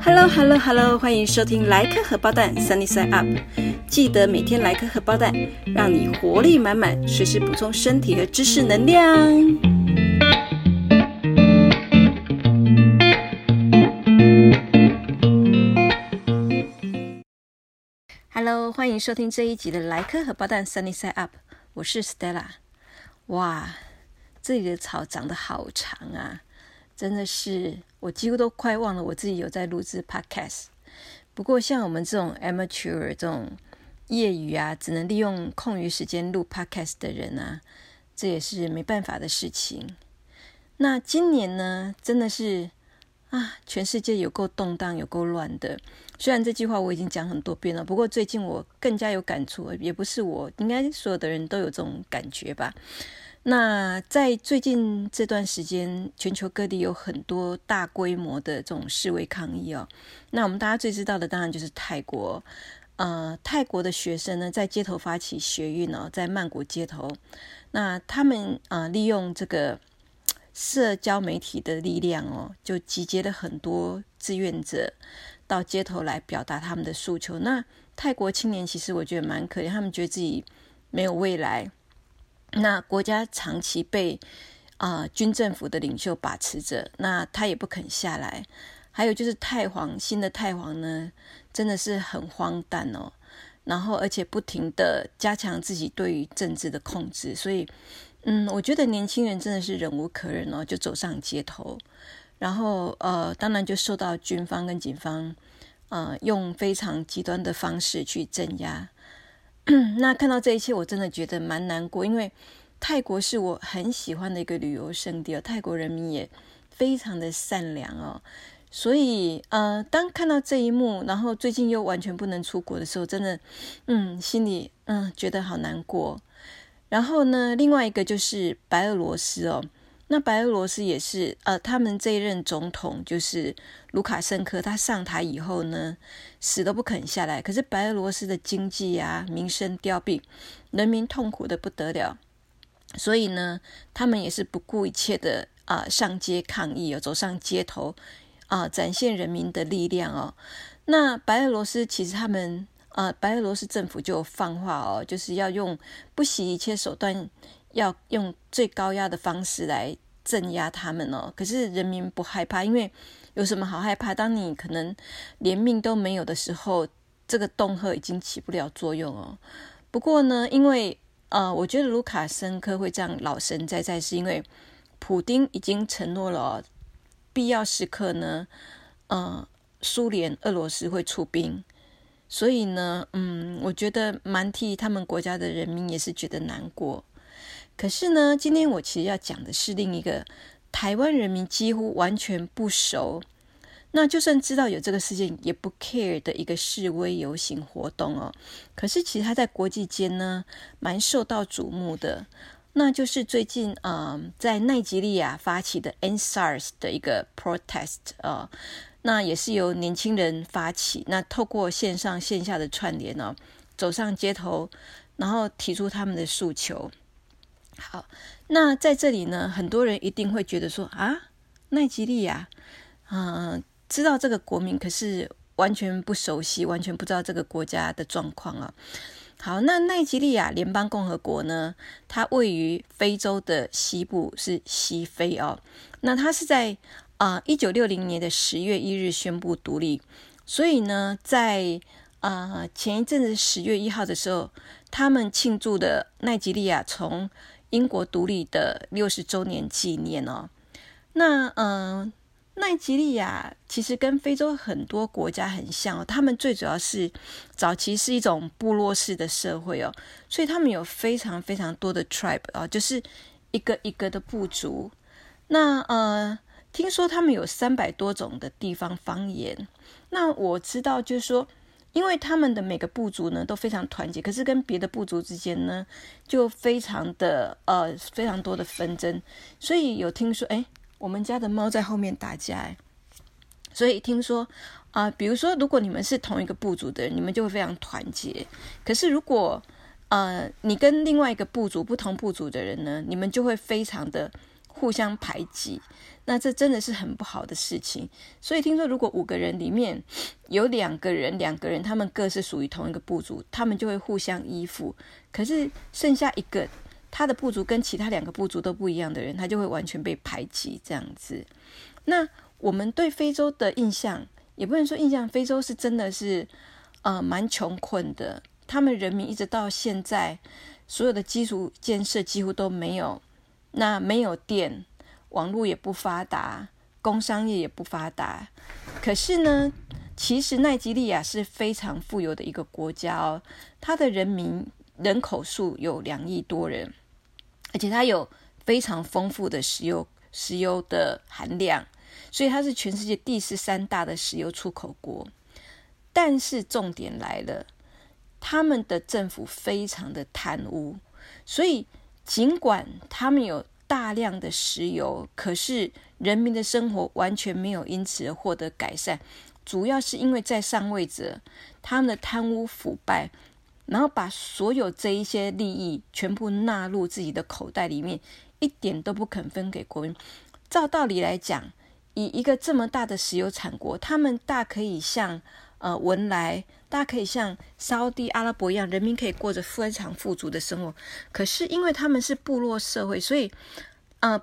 Hello，Hello，Hello，欢迎收听莱克荷包蛋 Sunny Side Up，记得每天来颗荷包蛋，让你活力满满，随时补充身体和知识能量。Hello，欢迎收听这一集的莱克荷包蛋 Sunny Side Up，我是 Stella。哇，这里的草长得好长啊！真的是，我几乎都快忘了我自己有在录制 podcast。不过，像我们这种 amateur 这种业余啊，只能利用空余时间录 podcast 的人啊，这也是没办法的事情。那今年呢，真的是啊，全世界有够动荡，有够乱的。虽然这句话我已经讲很多遍了，不过最近我更加有感触，也不是我，应该所有的人都有这种感觉吧。那在最近这段时间，全球各地有很多大规模的这种示威抗议哦。那我们大家最知道的，当然就是泰国。呃，泰国的学生呢，在街头发起学运哦，在曼谷街头。那他们啊，利用这个社交媒体的力量哦，就集结了很多志愿者到街头来表达他们的诉求。那泰国青年其实我觉得蛮可怜，他们觉得自己没有未来。那国家长期被啊军政府的领袖把持着，那他也不肯下来。还有就是太皇新的太皇呢，真的是很荒诞哦。然后而且不停的加强自己对于政治的控制，所以嗯，我觉得年轻人真的是忍无可忍哦，就走上街头。然后呃，当然就受到军方跟警方呃用非常极端的方式去镇压。那看到这一切，我真的觉得蛮难过，因为泰国是我很喜欢的一个旅游胜地哦，泰国人民也非常的善良哦，所以呃，当看到这一幕，然后最近又完全不能出国的时候，真的，嗯，心里嗯觉得好难过。然后呢，另外一个就是白俄罗斯哦。那白俄罗斯也是，呃，他们这一任总统就是卢卡申科，他上台以后呢，死都不肯下来。可是白俄罗斯的经济啊、民生凋敝，人民痛苦的不得了，所以呢，他们也是不顾一切的啊，上街抗议哦，走上街头啊，展现人民的力量哦。那白俄罗斯其实他们，呃，白俄罗斯政府就放话哦，就是要用不惜一切手段。要用最高压的方式来镇压他们哦，可是人民不害怕，因为有什么好害怕？当你可能连命都没有的时候，这个恫吓已经起不了作用哦。不过呢，因为呃，我觉得卢卡申科会这样老神在在，是因为普丁已经承诺了，必要时刻呢，呃，苏联、俄罗斯会出兵，所以呢，嗯，我觉得蛮替他们国家的人民也是觉得难过。可是呢，今天我其实要讲的是另一个台湾人民几乎完全不熟，那就算知道有这个事件也不 care 的一个示威游行活动哦。可是其实他在国际间呢，蛮受到瞩目的，那就是最近啊，在奈及利亚发起的 NSARS 的一个 protest 啊，那也是由年轻人发起，那透过线上线下的串联哦，走上街头，然后提出他们的诉求。好，那在这里呢，很多人一定会觉得说啊，奈吉利亚，嗯，知道这个国民，可是完全不熟悉，完全不知道这个国家的状况啊。好，那奈吉利亚联邦共和国呢，它位于非洲的西部，是西非哦。那它是在啊一九六零年的十月一日宣布独立，所以呢，在啊前一阵子十月一号的时候，他们庆祝的奈吉利亚从英国独立的六十周年纪念哦，那嗯，奈及利亚其实跟非洲很多国家很像哦，他们最主要是早期是一种部落式的社会哦，所以他们有非常非常多的 tribe 啊，就是一个一个的部族。那呃，听说他们有三百多种的地方方言。那我知道就是说。因为他们的每个部族呢都非常团结，可是跟别的部族之间呢就非常的呃非常多的纷争，所以有听说哎，我们家的猫在后面打架哎，所以听说啊，比如说如果你们是同一个部族的人，你们就会非常团结，可是如果呃你跟另外一个部族不同部族的人呢，你们就会非常的互相排挤，那这真的是很不好的事情。所以听说，如果五个人里面有两个人，两个人他们各是属于同一个部族，他们就会互相依附。可是剩下一个，他的部族跟其他两个部族都不一样的人，他就会完全被排挤这样子。那我们对非洲的印象，也不能说印象，非洲是真的是呃蛮穷困的，他们人民一直到现在，所有的基础建设几乎都没有。那没有电，网络也不发达，工商业也不发达。可是呢，其实奈及利亚是非常富有的一个国家哦，它的人民人口数有两亿多人，而且它有非常丰富的石油石油的含量，所以它是全世界第十三大的石油出口国。但是重点来了，他们的政府非常的贪污，所以。尽管他们有大量的石油，可是人民的生活完全没有因此获得改善。主要是因为在上位者他们的贪污腐败，然后把所有这一些利益全部纳入自己的口袋里面，一点都不肯分给国民。照道理来讲，以一个这么大的石油产国，他们大可以像。呃，文莱，大家可以像沙地阿拉伯一样，人民可以过着非常富足的生活。可是因为他们是部落社会，所以呃，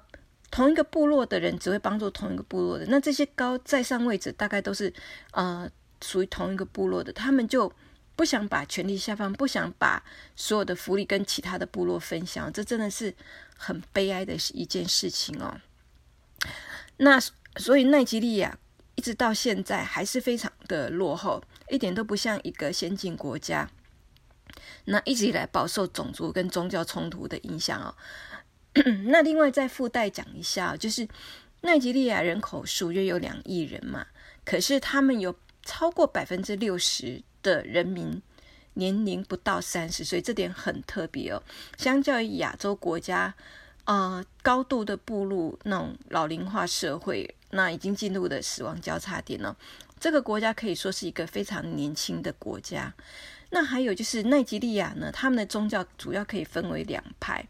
同一个部落的人只会帮助同一个部落的。那这些高在上位者大概都是呃属于同一个部落的，他们就不想把权力下放，不想把所有的福利跟其他的部落分享。这真的是很悲哀的一件事情哦。那所以奈及利亚。一直到现在还是非常的落后，一点都不像一个先进国家。那一直以来饱受种族跟宗教冲突的影响哦。那另外再附带讲一下，就是奈及利亚人口数约有两亿人嘛，可是他们有超过百分之六十的人民年龄不到三十岁，这点很特别哦。相较于亚洲国家，呃，高度的步入那种老龄化社会。那已经进入了死亡交叉点了。这个国家可以说是一个非常年轻的国家。那还有就是奈及利亚呢，他们的宗教主要可以分为两派，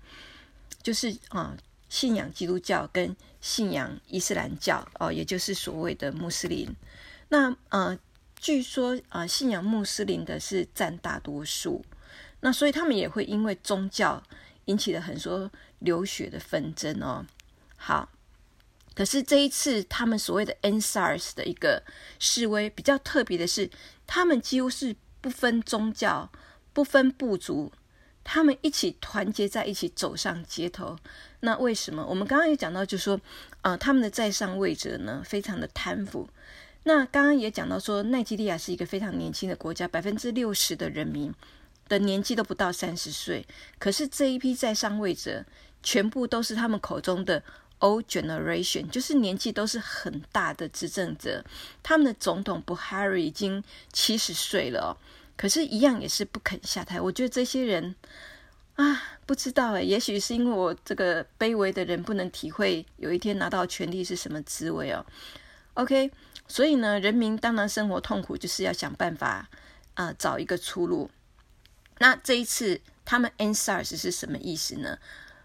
就是啊，信仰基督教跟信仰伊斯兰教哦，也就是所谓的穆斯林。那呃，据说啊，信仰穆斯林的是占大多数。那所以他们也会因为宗教引起了很多流血的纷争哦。好。可是这一次，他们所谓的 NSARS 的一个示威比较特别的是，他们几乎是不分宗教、不分部族，他们一起团结在一起走上街头。那为什么？我们刚刚也讲到，就说，呃，他们的在上位者呢，非常的贪腐。那刚刚也讲到说，奈及利亚是一个非常年轻的国家，百分之六十的人民的年纪都不到三十岁。可是这一批在上位者，全部都是他们口中的。Old generation 就是年纪都是很大的执政者，他们的总统布哈瑞已经七十岁了哦，可是，一样也是不肯下台。我觉得这些人啊，不知道诶，也许是因为我这个卑微的人不能体会有一天拿到权力是什么滋味哦。OK，所以呢，人民当然生活痛苦，就是要想办法啊，找一个出路。那这一次他们 NSARS 是什么意思呢？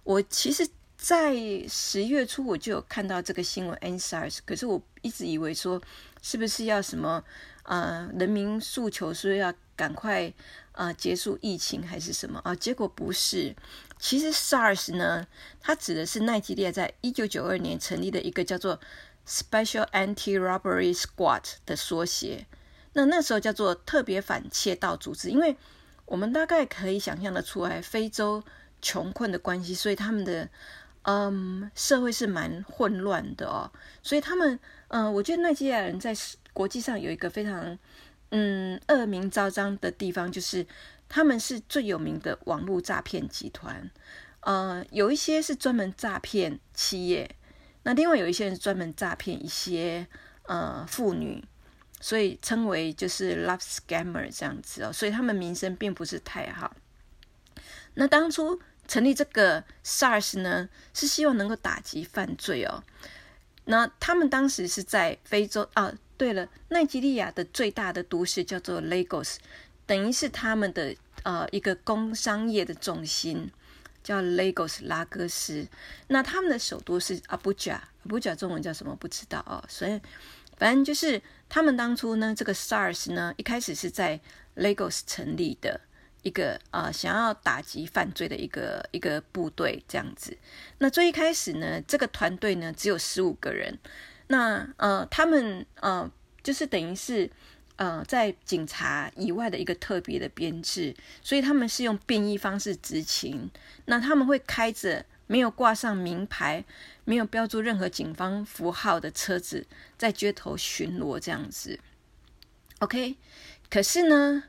我其实。在十月初我就有看到这个新闻，NSARS，可是我一直以为说是不是要什么呃人民诉求说要赶快呃结束疫情还是什么啊？结果不是，其实 SARS 呢，它指的是奈及利亚在一九九二年成立的一个叫做 Special Anti-Robbery Squad 的缩写，那那时候叫做特别反窃盗组织，因为我们大概可以想象的出来，非洲穷困的关系，所以他们的。嗯，社会是蛮混乱的哦，所以他们，嗯，我觉得奈基亚人在国际上有一个非常，嗯，恶名昭彰的地方，就是他们是最有名的网络诈骗集团。呃，有一些是专门诈骗企业，那另外有一些人专门诈骗一些呃妇女，所以称为就是 love scammer 这样子哦，所以他们名声并不是太好。那当初。成立这个 SARS 呢，是希望能够打击犯罪哦。那他们当时是在非洲啊。对了，奈及利亚的最大的都市叫做 Lagos，等于是他们的呃一个工商业的重心。叫 Lagos 拉各斯。那他们的首都是 Abuja，Abuja 中文叫什么不知道哦。所以反正就是他们当初呢，这个 SARS 呢，一开始是在 Lagos 成立的。一个呃，想要打击犯罪的一个一个部队这样子。那最一开始呢，这个团队呢只有十五个人。那呃，他们呃，就是等于是呃，在警察以外的一个特别的编制，所以他们是用便衣方式执勤。那他们会开着没有挂上名牌、没有标注任何警方符号的车子，在街头巡逻这样子。OK，可是呢？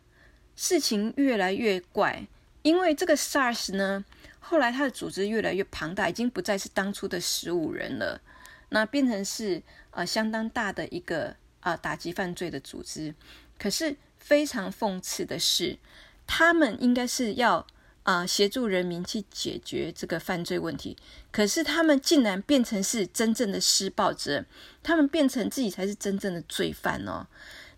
事情越来越怪，因为这个 SARS 呢，后来它的组织越来越庞大，已经不再是当初的十五人了，那变成是呃相当大的一个啊打击犯罪的组织。可是非常讽刺的是，他们应该是要啊协助人民去解决这个犯罪问题，可是他们竟然变成是真正的施暴者，他们变成自己才是真正的罪犯哦。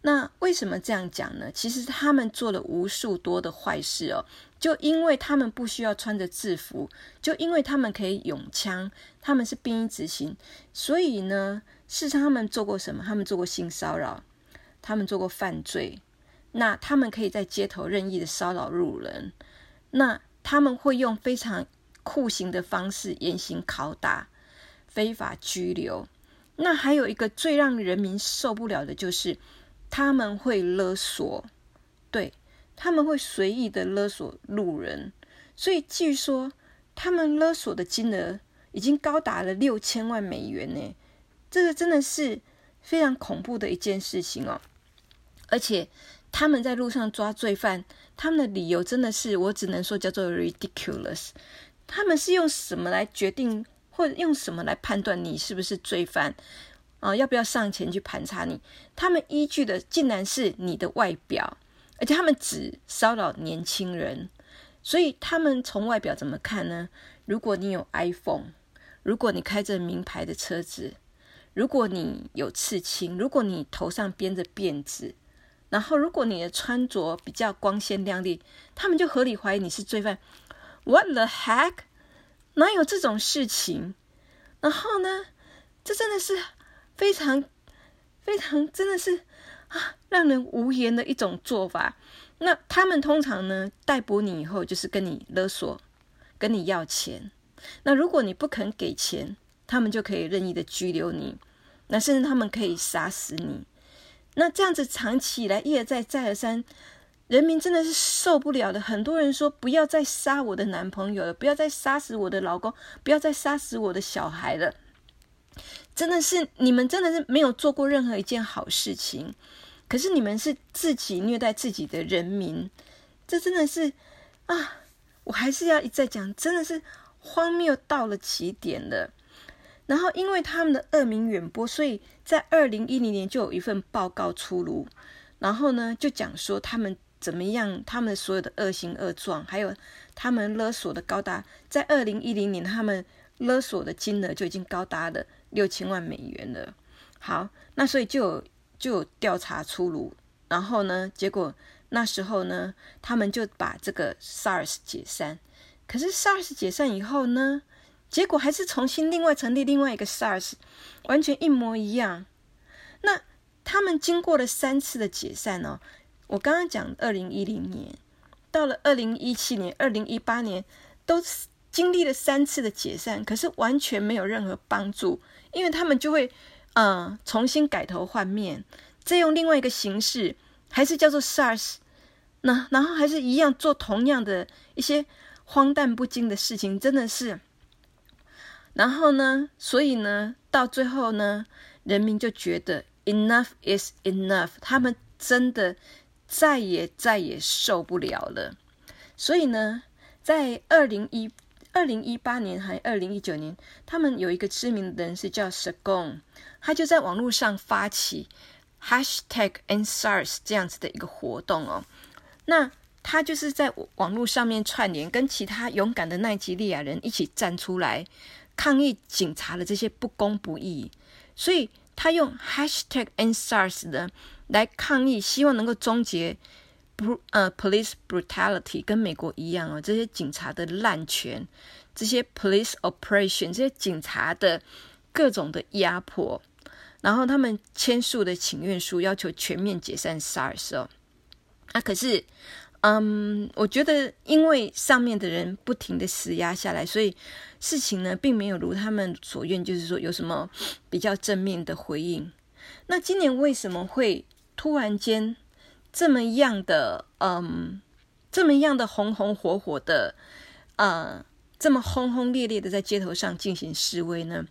那为什么这样讲呢？其实他们做了无数多的坏事哦，就因为他们不需要穿着制服，就因为他们可以用枪，他们是兵役执行，所以呢，事实上他们做过什么？他们做过性骚扰，他们做过犯罪，那他们可以在街头任意的骚扰路人，那他们会用非常酷刑的方式严刑拷打、非法拘留，那还有一个最让人民受不了的就是。他们会勒索，对他们会随意的勒索路人，所以据说他们勒索的金额已经高达了六千万美元呢。这个真的是非常恐怖的一件事情哦。而且他们在路上抓罪犯，他们的理由真的是我只能说叫做 ridiculous。他们是用什么来决定，或者用什么来判断你是不是罪犯？啊，要不要上前去盘查你？他们依据的竟然是你的外表，而且他们只骚扰年轻人，所以他们从外表怎么看呢？如果你有 iPhone，如果你开着名牌的车子，如果你有刺青，如果你头上编着辫子，然后如果你的穿着比较光鲜亮丽，他们就合理怀疑你是罪犯。What the heck？哪有这种事情？然后呢？这真的是。非常非常真的是啊，让人无言的一种做法。那他们通常呢，逮捕你以后就是跟你勒索，跟你要钱。那如果你不肯给钱，他们就可以任意的拘留你，那甚至他们可以杀死你。那这样子长期以来一而再再而三，人民真的是受不了的。很多人说不要再杀我的男朋友了，不要再杀死我的老公，不要再杀死我的小孩了。真的是你们真的是没有做过任何一件好事情，可是你们是自己虐待自己的人民，这真的是啊！我还是要一再讲，真的是荒谬到了极点了。然后因为他们的恶名远播，所以在二零一零年就有一份报告出炉，然后呢就讲说他们怎么样，他们所有的恶行恶状，还有他们勒索的高达，在二零一零年他们勒索的金额就已经高达了。六千万美元了，好，那所以就有就有调查出炉，然后呢，结果那时候呢，他们就把这个 SARS 解散，可是 SARS 解散以后呢，结果还是重新另外成立另外一个 SARS，完全一模一样。那他们经过了三次的解散哦，我刚刚讲二零一零年，到了二零一七年、二零一八年，都经历了三次的解散，可是完全没有任何帮助。因为他们就会，呃，重新改头换面，再用另外一个形式，还是叫做 SARS，那然后还是一样做同样的一些荒诞不经的事情，真的是。然后呢，所以呢，到最后呢，人民就觉得 enough is enough，他们真的再也再也受不了了。所以呢，在二零一。二零一八年还二零一九年，他们有一个知名的人士叫 Sagon，他就在网络上发起 Hashtag #NSARS 这样子的一个活动哦。那他就是在网络上面串联，跟其他勇敢的奈及利亚人一起站出来抗议警察的这些不公不义。所以他用 Hashtag #NSARS 呢来抗议，希望能够终结不呃，police brutality 跟美国一样哦，这些警察的滥权，这些 police operation，这些警察的各种的压迫，然后他们签署的请愿书要求全面解散 SARS 哦，啊，可是，嗯，我觉得因为上面的人不停的施压下来，所以事情呢并没有如他们所愿，就是说有什么比较正面的回应。那今年为什么会突然间？这么样的，嗯，这么样的红红火火的，呃，这么轰轰烈烈的在街头上进行示威呢？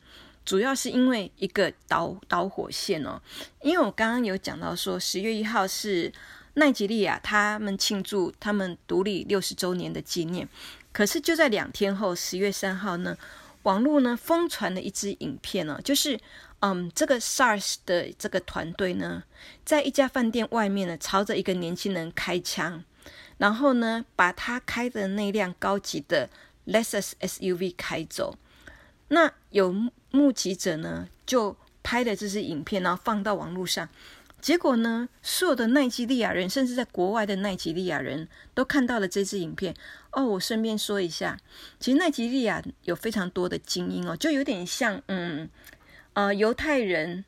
主要是因为一个导导火线哦。因为我刚刚有讲到说，十月一号是奈及利亚他们庆祝他们独立六十周年的纪念，可是就在两天后，十月三号呢，网络呢疯传了一支影片哦，就是。嗯，这个 SARS 的这个团队呢，在一家饭店外面呢，朝着一个年轻人开枪，然后呢，把他开的那辆高级的 Lexus SUV 开走。那有目击者呢，就拍了这支影片，然后放到网络上。结果呢，所有的奈及利亚人，甚至在国外的奈及利亚人都看到了这支影片。哦，我顺便说一下，其实奈及利亚有非常多的精英哦，就有点像嗯。呃，犹太人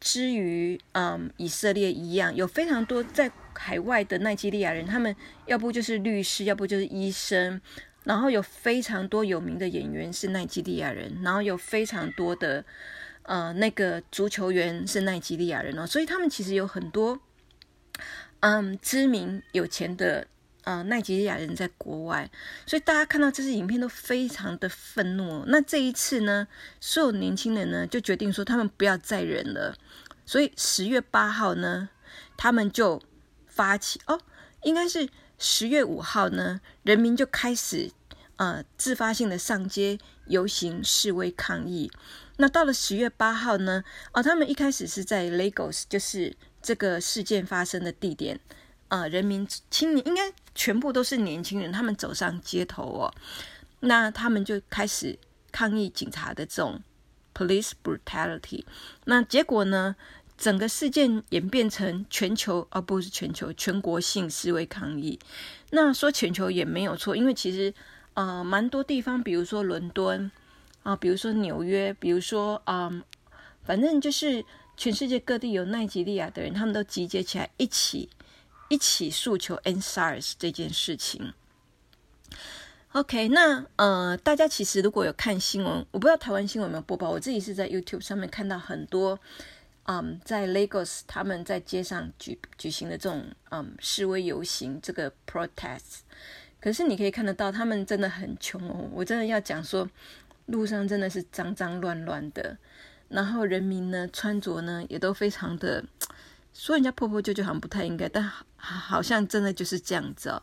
之于嗯以色列一样，有非常多在海外的奈及利亚人，他们要不就是律师，要不就是医生，然后有非常多有名的演员是奈及利亚人，然后有非常多的呃那个足球员是奈及利亚人哦，所以他们其实有很多嗯知名有钱的。呃，奈及利亚人在国外，所以大家看到这支影片都非常的愤怒。那这一次呢，所有年轻人呢就决定说，他们不要再忍了。所以十月八号呢，他们就发起哦，应该是十月五号呢，人民就开始呃自发性的上街游行示威抗议。那到了十月八号呢，哦，他们一开始是在 Lagos，就是这个事件发生的地点。呃，人民青年应该全部都是年轻人，他们走上街头哦，那他们就开始抗议警察的这种 police brutality。那结果呢，整个事件演变成全球，而不是全球全国性示威抗议。那说全球也没有错，因为其实呃，蛮多地方，比如说伦敦啊，比如说纽约，比如说嗯，反正就是全世界各地有奈及利亚的人，他们都集结起来一起。一起诉求 N SARS 这件事情。OK，那呃，大家其实如果有看新闻，我不知道台湾新闻有没有播报。我自己是在 YouTube 上面看到很多，嗯，在 Lagos 他们在街上举举行的这种嗯示威游行，这个 protest。可是你可以看得到，他们真的很穷哦。我真的要讲说，路上真的是脏脏乱乱的，然后人民呢穿着呢也都非常的。说人家破破旧旧好像不太应该，但好像真的就是这样子哦。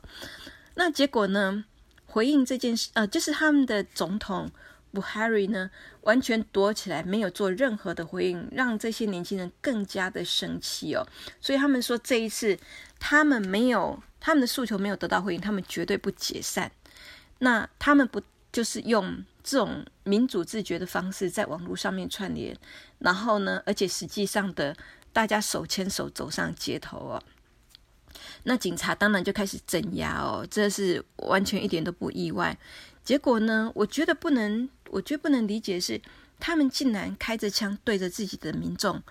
那结果呢？回应这件事，呃，就是他们的总统 Buhari 呢，完全躲起来，没有做任何的回应，让这些年轻人更加的生气哦。所以他们说，这一次他们没有他们的诉求没有得到回应，他们绝对不解散。那他们不就是用这种民主自觉的方式在网络上面串联，然后呢，而且实际上的。大家手牵手走上街头哦，那警察当然就开始镇压哦，这是完全一点都不意外。结果呢，我觉得不能，我觉得不能理解是他们竟然开着枪对着自己的民众，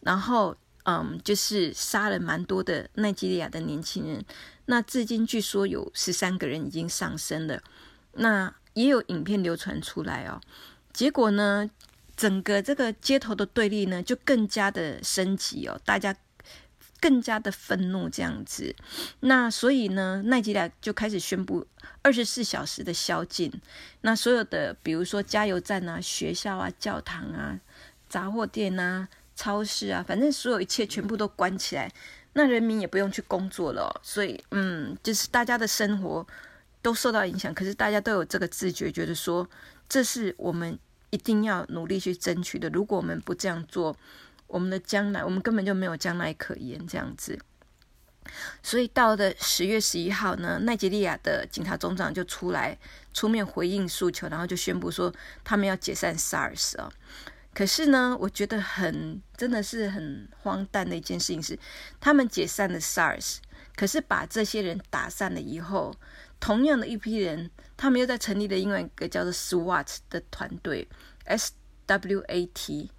然后嗯，就是杀了蛮多的奈及利亚的年轻人。那至今据说有十三个人已经上升了，那也有影片流传出来哦。结果呢？整个这个街头的对立呢，就更加的升级哦，大家更加的愤怒这样子。那所以呢，奈吉拉就开始宣布二十四小时的宵禁。那所有的，比如说加油站啊、学校啊、教堂啊、杂货店啊、超市啊，反正所有一切全部都关起来。那人民也不用去工作了，所以嗯，就是大家的生活都受到影响。可是大家都有这个自觉，觉得说这是我们。一定要努力去争取的。如果我们不这样做，我们的将来，我们根本就没有将来可言。这样子，所以到了十月十一号呢，奈及利亚的警察总长就出来出面回应诉求，然后就宣布说他们要解散 SARS 哦。可是呢，我觉得很真的是很荒诞的一件事情是，他们解散了 SARS，可是把这些人打散了以后，同样的一批人，他们又在成立了另外一个叫做 SWAT 的团队，S W A T。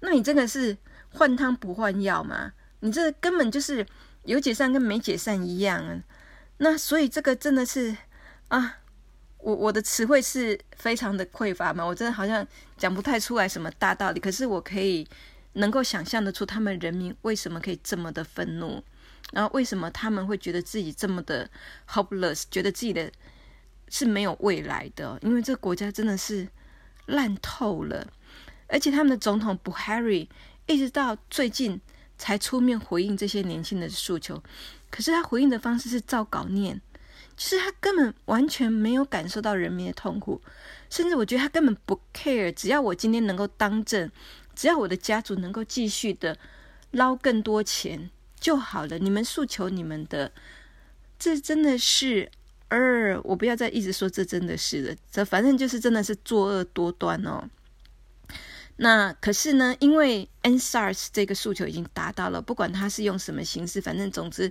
那你这个是换汤不换药吗？你这根本就是有解散跟没解散一样啊！那所以这个真的是啊，我我的词汇是非常的匮乏嘛，我真的好像讲不太出来什么大道理。可是我可以能够想象得出他们人民为什么可以这么的愤怒。然后为什么他们会觉得自己这么的 hopeless，觉得自己的是没有未来的？因为这个国家真的是烂透了，而且他们的总统 Buhari 一直到最近才出面回应这些年轻的诉求，可是他回应的方式是照稿念，其实他根本完全没有感受到人民的痛苦，甚至我觉得他根本不 care，只要我今天能够当政，只要我的家族能够继续的捞更多钱。就好了，你们诉求你们的，这真的是，呃，我不要再一直说这真的是了，这反正就是真的是作恶多端哦。那可是呢，因为 NSARS 这个诉求已经达到了，不管他是用什么形式，反正总之，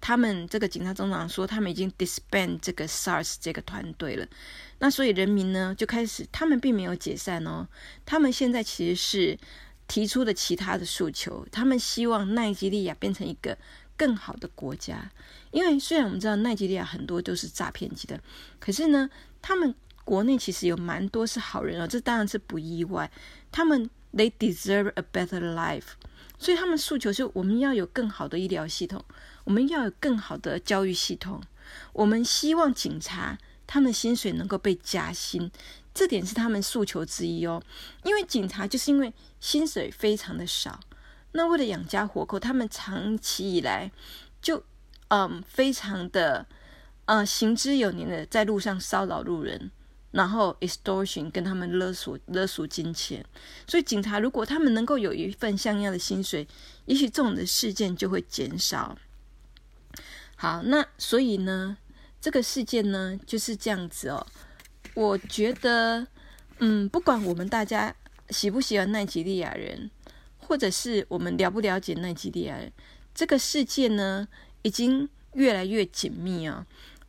他们这个警察总长说他们已经 disband 这个 SARS 这个团队了。那所以人民呢就开始，他们并没有解散哦，他们现在其实是。提出的其他的诉求，他们希望奈及利亚变成一个更好的国家。因为虽然我们知道奈及利亚很多都是诈骗集的，可是呢，他们国内其实有蛮多是好人啊，这当然是不意外。他们 they deserve a better life，所以他们诉求是我们要有更好的医疗系统，我们要有更好的教育系统，我们希望警察他们薪水能够被加薪。这点是他们诉求之一哦，因为警察就是因为薪水非常的少，那为了养家活口，他们长期以来就嗯非常的呃行之有年的在路上骚扰路人，然后 extortion 跟他们勒索勒索金钱，所以警察如果他们能够有一份像样的薪水，也许这种的事件就会减少。好，那所以呢，这个事件呢就是这样子哦。我觉得，嗯，不管我们大家喜不喜欢奈及利亚人，或者是我们了不了解奈及利亚人，这个世界呢，已经越来越紧密啊。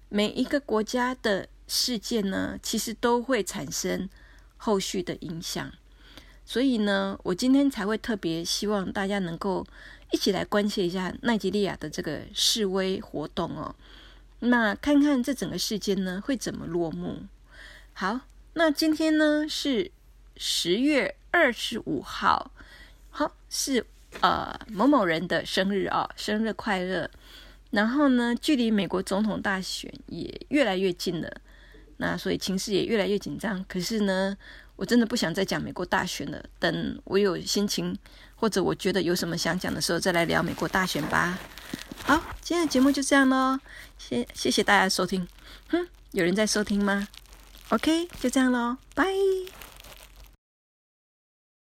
每一个国家的事件呢，其实都会产生后续的影响。所以呢，我今天才会特别希望大家能够一起来关切一下奈及利亚的这个示威活动哦。那看看这整个事件呢，会怎么落幕。好，那今天呢是十月二十五号，好是呃某某人的生日啊，生日快乐。然后呢，距离美国总统大选也越来越近了，那所以情势也越来越紧张。可是呢，我真的不想再讲美国大选了，等我有心情或者我觉得有什么想讲的时候，再来聊美国大选吧。好，今天的节目就这样喽，谢谢谢大家收听。哼，有人在收听吗？OK，就这样喽，拜。